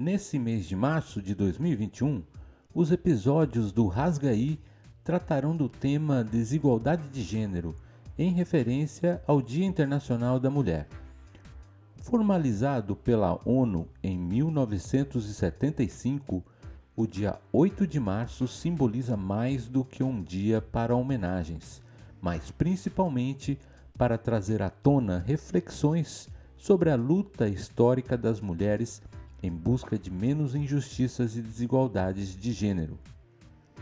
Nesse mês de março de 2021, os episódios do Rasgaí tratarão do tema desigualdade de gênero, em referência ao Dia Internacional da Mulher. Formalizado pela ONU em 1975, o dia 8 de março simboliza mais do que um dia para homenagens, mas principalmente para trazer à tona reflexões sobre a luta histórica das mulheres em busca de menos injustiças e desigualdades de gênero.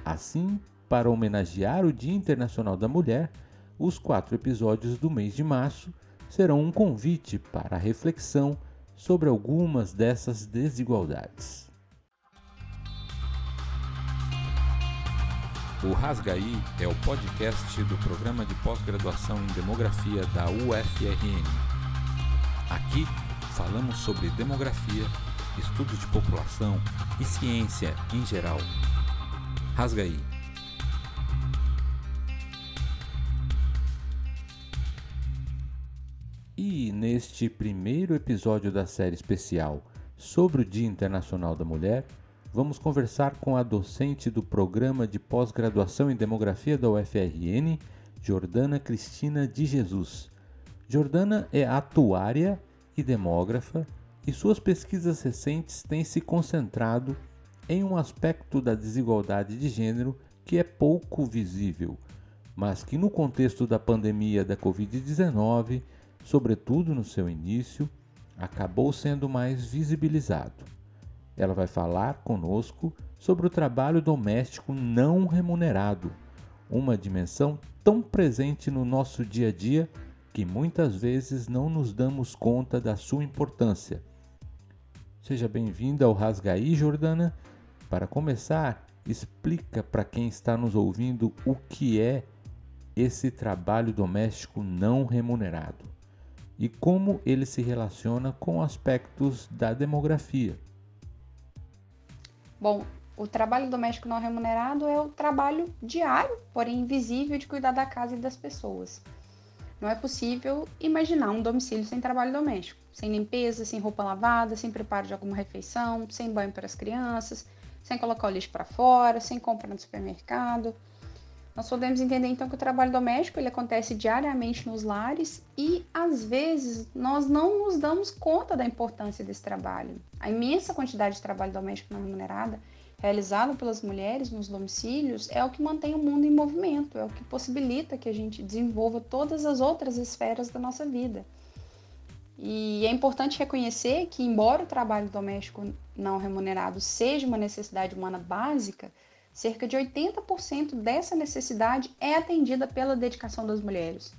Assim, para homenagear o Dia Internacional da Mulher, os quatro episódios do mês de março serão um convite para a reflexão sobre algumas dessas desigualdades. O Rasgaí é o podcast do programa de pós-graduação em demografia da UFRN. Aqui falamos sobre demografia estudos de população e ciência em geral. Rasga aí. E neste primeiro episódio da série especial sobre o Dia Internacional da Mulher, vamos conversar com a docente do programa de pós-graduação em demografia da UFRN, Jordana Cristina de Jesus. Jordana é atuária e demógrafa e suas pesquisas recentes têm se concentrado em um aspecto da desigualdade de gênero que é pouco visível, mas que no contexto da pandemia da Covid-19, sobretudo no seu início, acabou sendo mais visibilizado. Ela vai falar conosco sobre o trabalho doméstico não remunerado, uma dimensão tão presente no nosso dia a dia que muitas vezes não nos damos conta da sua importância Seja bem-vinda ao Rasgaí, Jordana. Para começar, explica para quem está nos ouvindo o que é esse trabalho doméstico não remunerado e como ele se relaciona com aspectos da demografia. Bom, o trabalho doméstico não remunerado é o trabalho diário, porém invisível, de cuidar da casa e das pessoas. Não é possível imaginar um domicílio sem trabalho doméstico, sem limpeza, sem roupa lavada, sem preparo de alguma refeição, sem banho para as crianças, sem colocar o lixo para fora, sem compra no supermercado. Nós podemos entender então que o trabalho doméstico ele acontece diariamente nos lares e às vezes nós não nos damos conta da importância desse trabalho. A imensa quantidade de trabalho doméstico não remunerada realizado pelas mulheres nos domicílios é o que mantém o mundo em movimento, é o que possibilita que a gente desenvolva todas as outras esferas da nossa vida. E é importante reconhecer que, embora o trabalho doméstico não remunerado seja uma necessidade humana básica, cerca de 80% dessa necessidade é atendida pela dedicação das mulheres.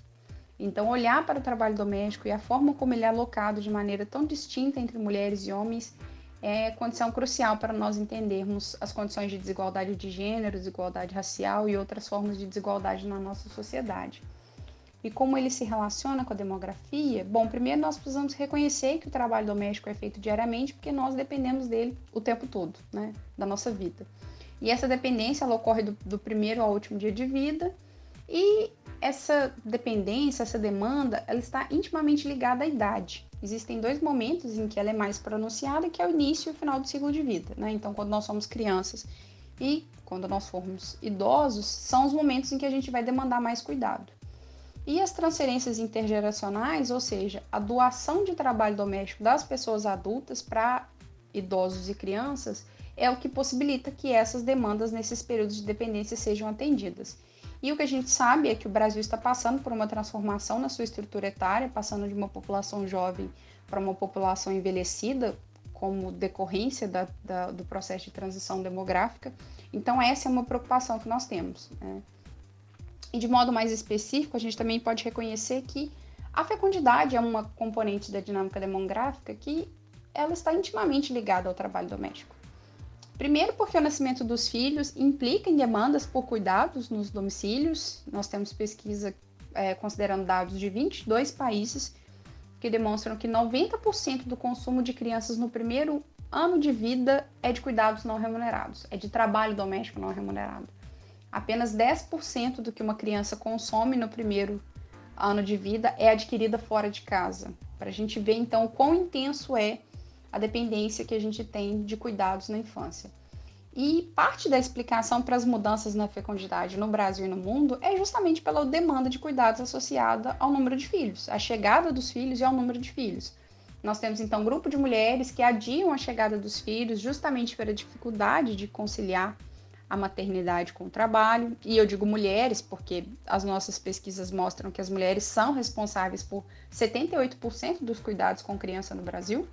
Então, olhar para o trabalho doméstico e a forma como ele é alocado de maneira tão distinta entre mulheres e homens é condição crucial para nós entendermos as condições de desigualdade de gênero, desigualdade racial e outras formas de desigualdade na nossa sociedade. E como ele se relaciona com a demografia? Bom, primeiro nós precisamos reconhecer que o trabalho doméstico é feito diariamente porque nós dependemos dele o tempo todo, né, da nossa vida. E essa dependência ela ocorre do, do primeiro ao último dia de vida e essa dependência, essa demanda, ela está intimamente ligada à idade. Existem dois momentos em que ela é mais pronunciada, que é o início e o final do ciclo de vida. Né? Então, quando nós somos crianças e quando nós formos idosos, são os momentos em que a gente vai demandar mais cuidado. E as transferências intergeracionais, ou seja, a doação de trabalho doméstico das pessoas adultas para idosos e crianças, é o que possibilita que essas demandas nesses períodos de dependência sejam atendidas. E o que a gente sabe é que o Brasil está passando por uma transformação na sua estrutura etária, passando de uma população jovem para uma população envelhecida, como decorrência da, da, do processo de transição demográfica. Então, essa é uma preocupação que nós temos. Né? E de modo mais específico, a gente também pode reconhecer que a fecundidade é uma componente da dinâmica demográfica que ela está intimamente ligada ao trabalho doméstico. Primeiro, porque o nascimento dos filhos implica em demandas por cuidados nos domicílios. Nós temos pesquisa é, considerando dados de 22 países que demonstram que 90% do consumo de crianças no primeiro ano de vida é de cuidados não remunerados, é de trabalho doméstico não remunerado. Apenas 10% do que uma criança consome no primeiro ano de vida é adquirida fora de casa. Para a gente ver então o quão intenso é a dependência que a gente tem de cuidados na infância. E parte da explicação para as mudanças na fecundidade no Brasil e no mundo é justamente pela demanda de cuidados associada ao número de filhos, à chegada dos filhos e ao número de filhos. Nós temos então um grupo de mulheres que adiam a chegada dos filhos justamente pela dificuldade de conciliar a maternidade com o trabalho. E eu digo mulheres porque as nossas pesquisas mostram que as mulheres são responsáveis por 78% dos cuidados com criança no Brasil.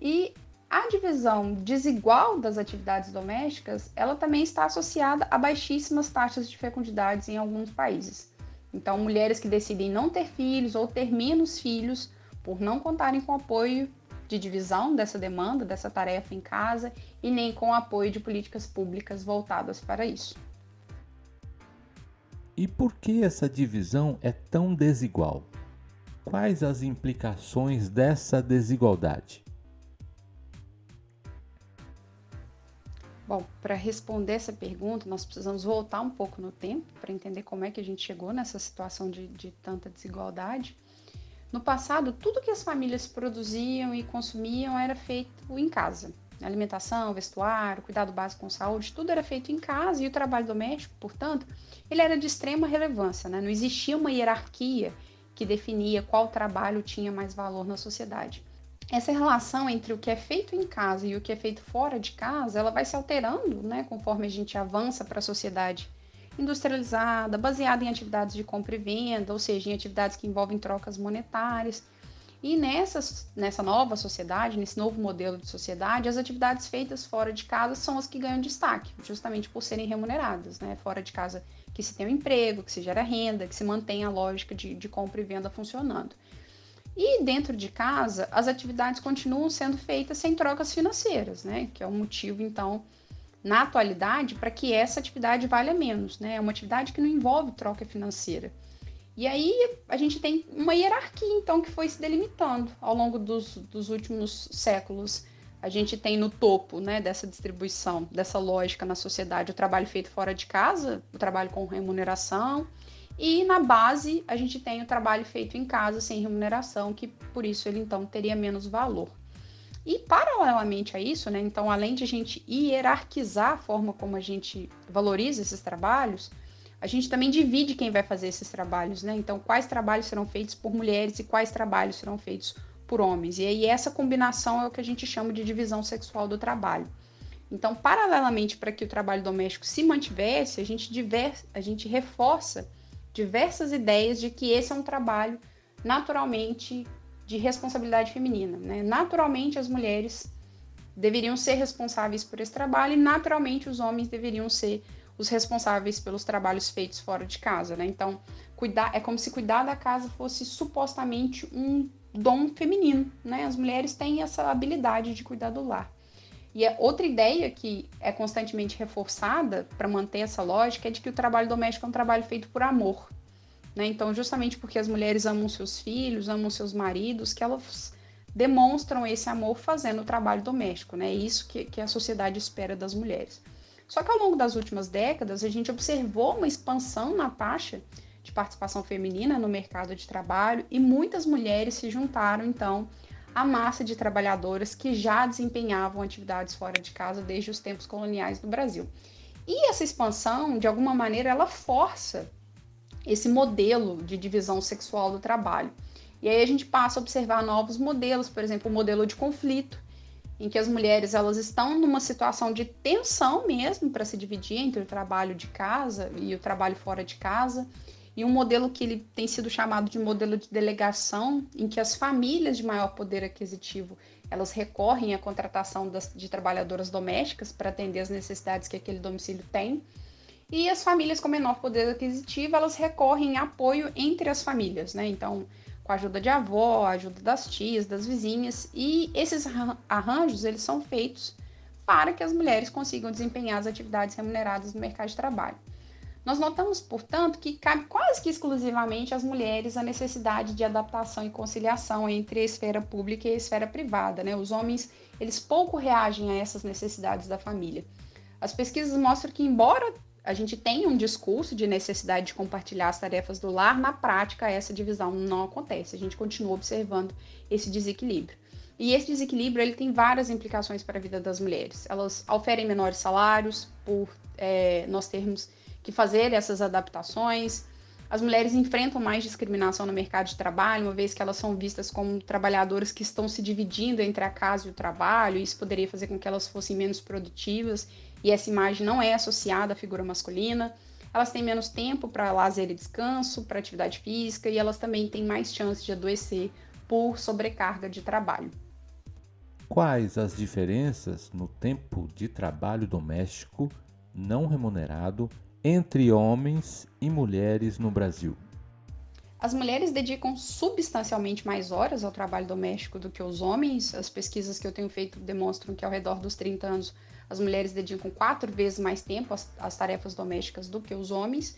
E a divisão desigual das atividades domésticas, ela também está associada a baixíssimas taxas de fecundidade em alguns países. Então, mulheres que decidem não ter filhos ou ter menos filhos por não contarem com apoio de divisão dessa demanda, dessa tarefa em casa e nem com apoio de políticas públicas voltadas para isso. E por que essa divisão é tão desigual? Quais as implicações dessa desigualdade? Bom, para responder essa pergunta, nós precisamos voltar um pouco no tempo para entender como é que a gente chegou nessa situação de, de tanta desigualdade. No passado, tudo que as famílias produziam e consumiam era feito em casa. Alimentação, vestuário, cuidado básico com saúde, tudo era feito em casa e o trabalho doméstico, portanto, ele era de extrema relevância. Né? Não existia uma hierarquia que definia qual trabalho tinha mais valor na sociedade essa relação entre o que é feito em casa e o que é feito fora de casa, ela vai se alterando, né, conforme a gente avança para a sociedade industrializada, baseada em atividades de compra e venda, ou seja, em atividades que envolvem trocas monetárias. E nessa, nessa nova sociedade, nesse novo modelo de sociedade, as atividades feitas fora de casa são as que ganham destaque, justamente por serem remuneradas, né? Fora de casa que se tem um emprego, que se gera renda, que se mantém a lógica de, de compra e venda funcionando. E dentro de casa, as atividades continuam sendo feitas sem trocas financeiras, né? Que é o motivo, então, na atualidade, para que essa atividade valha menos, né? É uma atividade que não envolve troca financeira. E aí a gente tem uma hierarquia, então, que foi se delimitando ao longo dos, dos últimos séculos. A gente tem no topo né, dessa distribuição, dessa lógica na sociedade, o trabalho feito fora de casa, o trabalho com remuneração, e na base, a gente tem o trabalho feito em casa sem remuneração, que por isso ele então teria menos valor. E paralelamente a isso, né, então além de a gente hierarquizar a forma como a gente valoriza esses trabalhos, a gente também divide quem vai fazer esses trabalhos, né? Então, quais trabalhos serão feitos por mulheres e quais trabalhos serão feitos por homens. E aí essa combinação é o que a gente chama de divisão sexual do trabalho. Então, paralelamente para que o trabalho doméstico se mantivesse, a gente, diver, a gente reforça diversas ideias de que esse é um trabalho naturalmente de responsabilidade feminina. Né? Naturalmente, as mulheres deveriam ser responsáveis por esse trabalho e, naturalmente, os homens deveriam ser os responsáveis pelos trabalhos feitos fora de casa. Né? Então, cuidar é como se cuidar da casa fosse supostamente um dom feminino. Né? As mulheres têm essa habilidade de cuidar do lar. E a outra ideia que é constantemente reforçada para manter essa lógica é de que o trabalho doméstico é um trabalho feito por amor. Né? Então, justamente porque as mulheres amam seus filhos, amam seus maridos, que elas demonstram esse amor fazendo o trabalho doméstico. Né? É isso que, que a sociedade espera das mulheres. Só que ao longo das últimas décadas, a gente observou uma expansão na taxa de participação feminina no mercado de trabalho e muitas mulheres se juntaram, então, a massa de trabalhadoras que já desempenhavam atividades fora de casa desde os tempos coloniais do Brasil. E essa expansão, de alguma maneira, ela força esse modelo de divisão sexual do trabalho. E aí a gente passa a observar novos modelos, por exemplo, o modelo de conflito, em que as mulheres elas estão numa situação de tensão mesmo para se dividir entre o trabalho de casa e o trabalho fora de casa e um modelo que ele tem sido chamado de modelo de delegação, em que as famílias de maior poder aquisitivo elas recorrem à contratação das, de trabalhadoras domésticas para atender as necessidades que aquele domicílio tem. E as famílias com menor poder aquisitivo, elas recorrem a apoio entre as famílias, né? Então, com a ajuda de avó, a ajuda das tias, das vizinhas, e esses arranjos, eles são feitos para que as mulheres consigam desempenhar as atividades remuneradas no mercado de trabalho. Nós notamos, portanto, que cabe quase que exclusivamente às mulheres a necessidade de adaptação e conciliação entre a esfera pública e a esfera privada. Né? Os homens, eles pouco reagem a essas necessidades da família. As pesquisas mostram que, embora a gente tenha um discurso de necessidade de compartilhar as tarefas do lar, na prática essa divisão não acontece. A gente continua observando esse desequilíbrio. E esse desequilíbrio ele tem várias implicações para a vida das mulheres. Elas oferem menores salários por é, nós termos que fazer essas adaptações. As mulheres enfrentam mais discriminação no mercado de trabalho, uma vez que elas são vistas como trabalhadoras que estão se dividindo entre a casa e o trabalho, e isso poderia fazer com que elas fossem menos produtivas, e essa imagem não é associada à figura masculina. Elas têm menos tempo para lazer e descanso, para atividade física, e elas também têm mais chance de adoecer por sobrecarga de trabalho. Quais as diferenças no tempo de trabalho doméstico não remunerado entre homens e mulheres no Brasil? As mulheres dedicam substancialmente mais horas ao trabalho doméstico do que os homens. As pesquisas que eu tenho feito demonstram que ao redor dos 30 anos as mulheres dedicam quatro vezes mais tempo às, às tarefas domésticas do que os homens.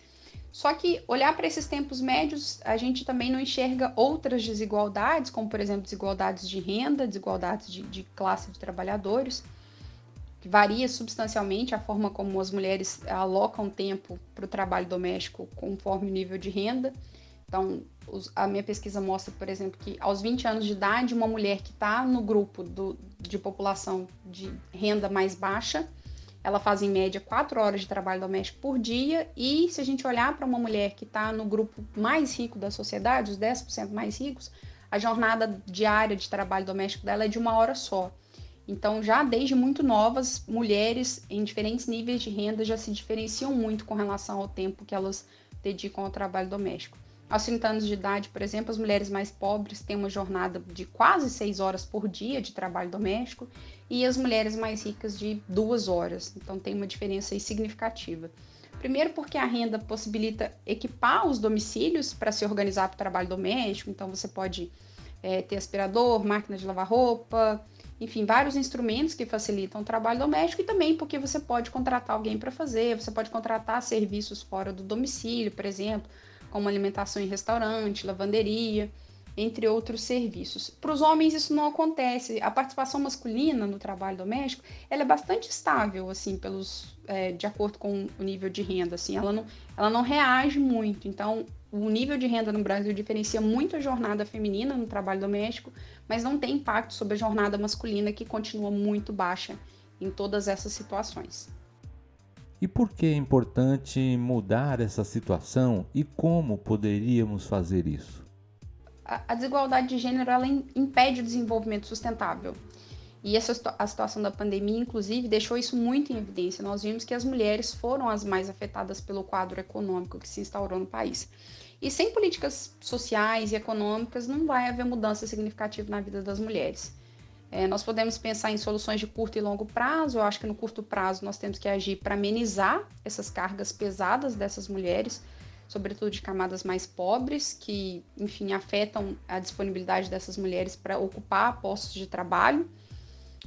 Só que olhar para esses tempos médios, a gente também não enxerga outras desigualdades, como por exemplo desigualdades de renda, desigualdades de, de classe de trabalhadores, varia substancialmente a forma como as mulheres alocam tempo para o trabalho doméstico conforme o nível de renda. Então, os, a minha pesquisa mostra, por exemplo, que aos 20 anos de idade, uma mulher que está no grupo do, de população de renda mais baixa, ela faz em média 4 horas de trabalho doméstico por dia, e se a gente olhar para uma mulher que está no grupo mais rico da sociedade, os 10% mais ricos, a jornada diária de trabalho doméstico dela é de uma hora só. Então, já desde muito novas, mulheres em diferentes níveis de renda já se diferenciam muito com relação ao tempo que elas dedicam ao trabalho doméstico. Aos 30 anos de idade, por exemplo, as mulheres mais pobres têm uma jornada de quase 6 horas por dia de trabalho doméstico e as mulheres mais ricas de 2 horas. Então tem uma diferença significativa. Primeiro, porque a renda possibilita equipar os domicílios para se organizar para o trabalho doméstico. Então você pode é, ter aspirador, máquina de lavar roupa, enfim, vários instrumentos que facilitam o trabalho doméstico e também porque você pode contratar alguém para fazer, você pode contratar serviços fora do domicílio, por exemplo como alimentação em restaurante, lavanderia, entre outros serviços. Para os homens isso não acontece. A participação masculina no trabalho doméstico ela é bastante estável, assim, pelos é, de acordo com o nível de renda, assim, ela não, ela não reage muito. Então, o nível de renda no Brasil diferencia muito a jornada feminina no trabalho doméstico, mas não tem impacto sobre a jornada masculina que continua muito baixa em todas essas situações. E por que é importante mudar essa situação e como poderíamos fazer isso? A desigualdade de gênero ela impede o desenvolvimento sustentável. E essa, a situação da pandemia, inclusive, deixou isso muito em evidência. Nós vimos que as mulheres foram as mais afetadas pelo quadro econômico que se instaurou no país. E sem políticas sociais e econômicas, não vai haver mudança significativa na vida das mulheres. É, nós podemos pensar em soluções de curto e longo prazo. Eu acho que no curto prazo nós temos que agir para amenizar essas cargas pesadas dessas mulheres, sobretudo de camadas mais pobres, que, enfim, afetam a disponibilidade dessas mulheres para ocupar postos de trabalho.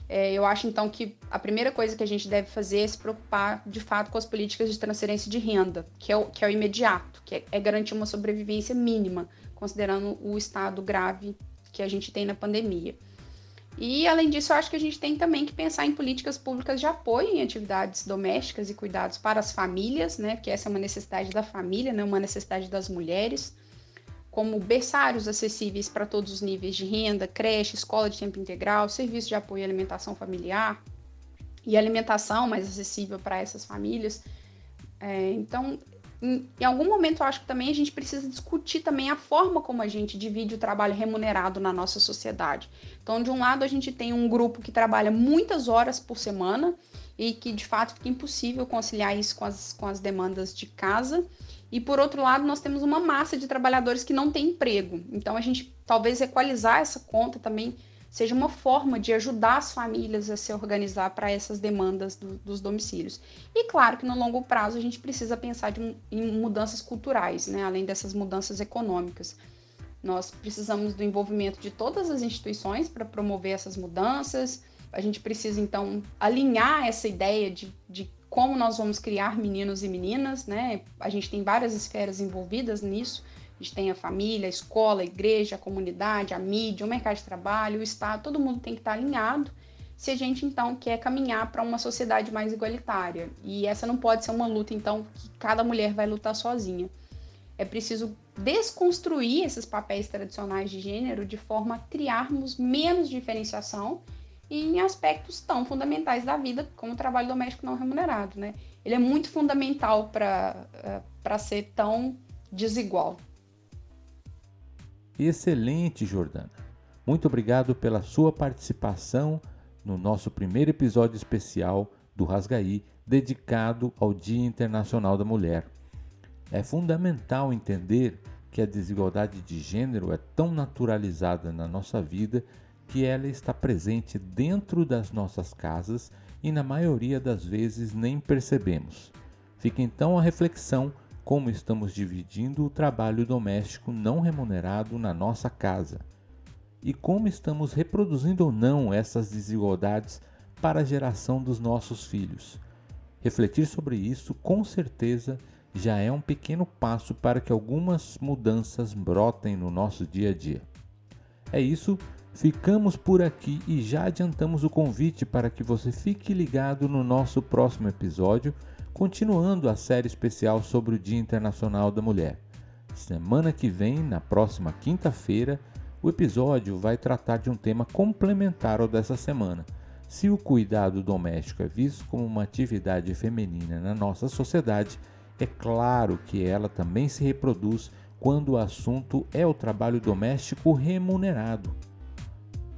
É, eu acho então que a primeira coisa que a gente deve fazer é se preocupar de fato com as políticas de transferência de renda, que é o, que é o imediato, que é, é garantir uma sobrevivência mínima, considerando o estado grave que a gente tem na pandemia. E, além disso, acho que a gente tem também que pensar em políticas públicas de apoio em atividades domésticas e cuidados para as famílias, né? Porque essa é uma necessidade da família, né? Uma necessidade das mulheres, como berçários acessíveis para todos os níveis de renda, creche, escola de tempo integral, serviço de apoio à alimentação familiar e alimentação mais acessível para essas famílias. É, então, em, em, algum momento eu acho que também a gente precisa discutir também a forma como a gente divide o trabalho remunerado na nossa sociedade. Então, de um lado, a gente tem um grupo que trabalha muitas horas por semana e que de fato fica impossível conciliar isso com as, com as demandas de casa. E por outro lado, nós temos uma massa de trabalhadores que não tem emprego. Então, a gente talvez equalizar essa conta também seja uma forma de ajudar as famílias a se organizar para essas demandas do, dos domicílios. E claro que no longo prazo a gente precisa pensar de, em mudanças culturais, né? além dessas mudanças econômicas. Nós precisamos do envolvimento de todas as instituições para promover essas mudanças. A gente precisa, então, alinhar essa ideia de, de como nós vamos criar meninos e meninas, né? A gente tem várias esferas envolvidas nisso a gente tem a família, a escola, a igreja, a comunidade, a mídia, o mercado de trabalho, o Estado, todo mundo tem que estar alinhado se a gente então quer caminhar para uma sociedade mais igualitária. E essa não pode ser uma luta então que cada mulher vai lutar sozinha. É preciso desconstruir esses papéis tradicionais de gênero de forma a criarmos menos diferenciação em aspectos tão fundamentais da vida, como o trabalho doméstico não remunerado, né? Ele é muito fundamental para uh, ser tão desigual. Excelente, Jordana. Muito obrigado pela sua participação no nosso primeiro episódio especial do Rasgaí, dedicado ao Dia Internacional da Mulher. É fundamental entender que a desigualdade de gênero é tão naturalizada na nossa vida que ela está presente dentro das nossas casas e na maioria das vezes nem percebemos. Fica então a reflexão como estamos dividindo o trabalho doméstico não remunerado na nossa casa e como estamos reproduzindo ou não essas desigualdades para a geração dos nossos filhos. Refletir sobre isso, com certeza, já é um pequeno passo para que algumas mudanças brotem no nosso dia a dia. É isso, ficamos por aqui e já adiantamos o convite para que você fique ligado no nosso próximo episódio, continuando a série especial sobre o Dia Internacional da Mulher. Semana que vem, na próxima quinta-feira, o episódio vai tratar de um tema complementar ao dessa semana se o cuidado doméstico é visto como uma atividade feminina na nossa sociedade, é claro que ela também se reproduz quando o assunto é o trabalho doméstico remunerado.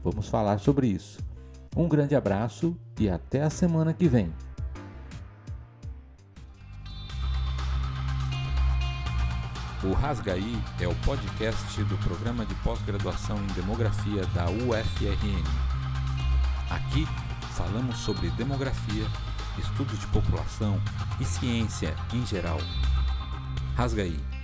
Vamos falar sobre isso. Um grande abraço e até a semana que vem. O Rasgaí é o podcast do programa de pós-graduação em demografia da UFRN. Aqui falamos sobre demografia, estudos de população e ciência em geral. Rasga aí!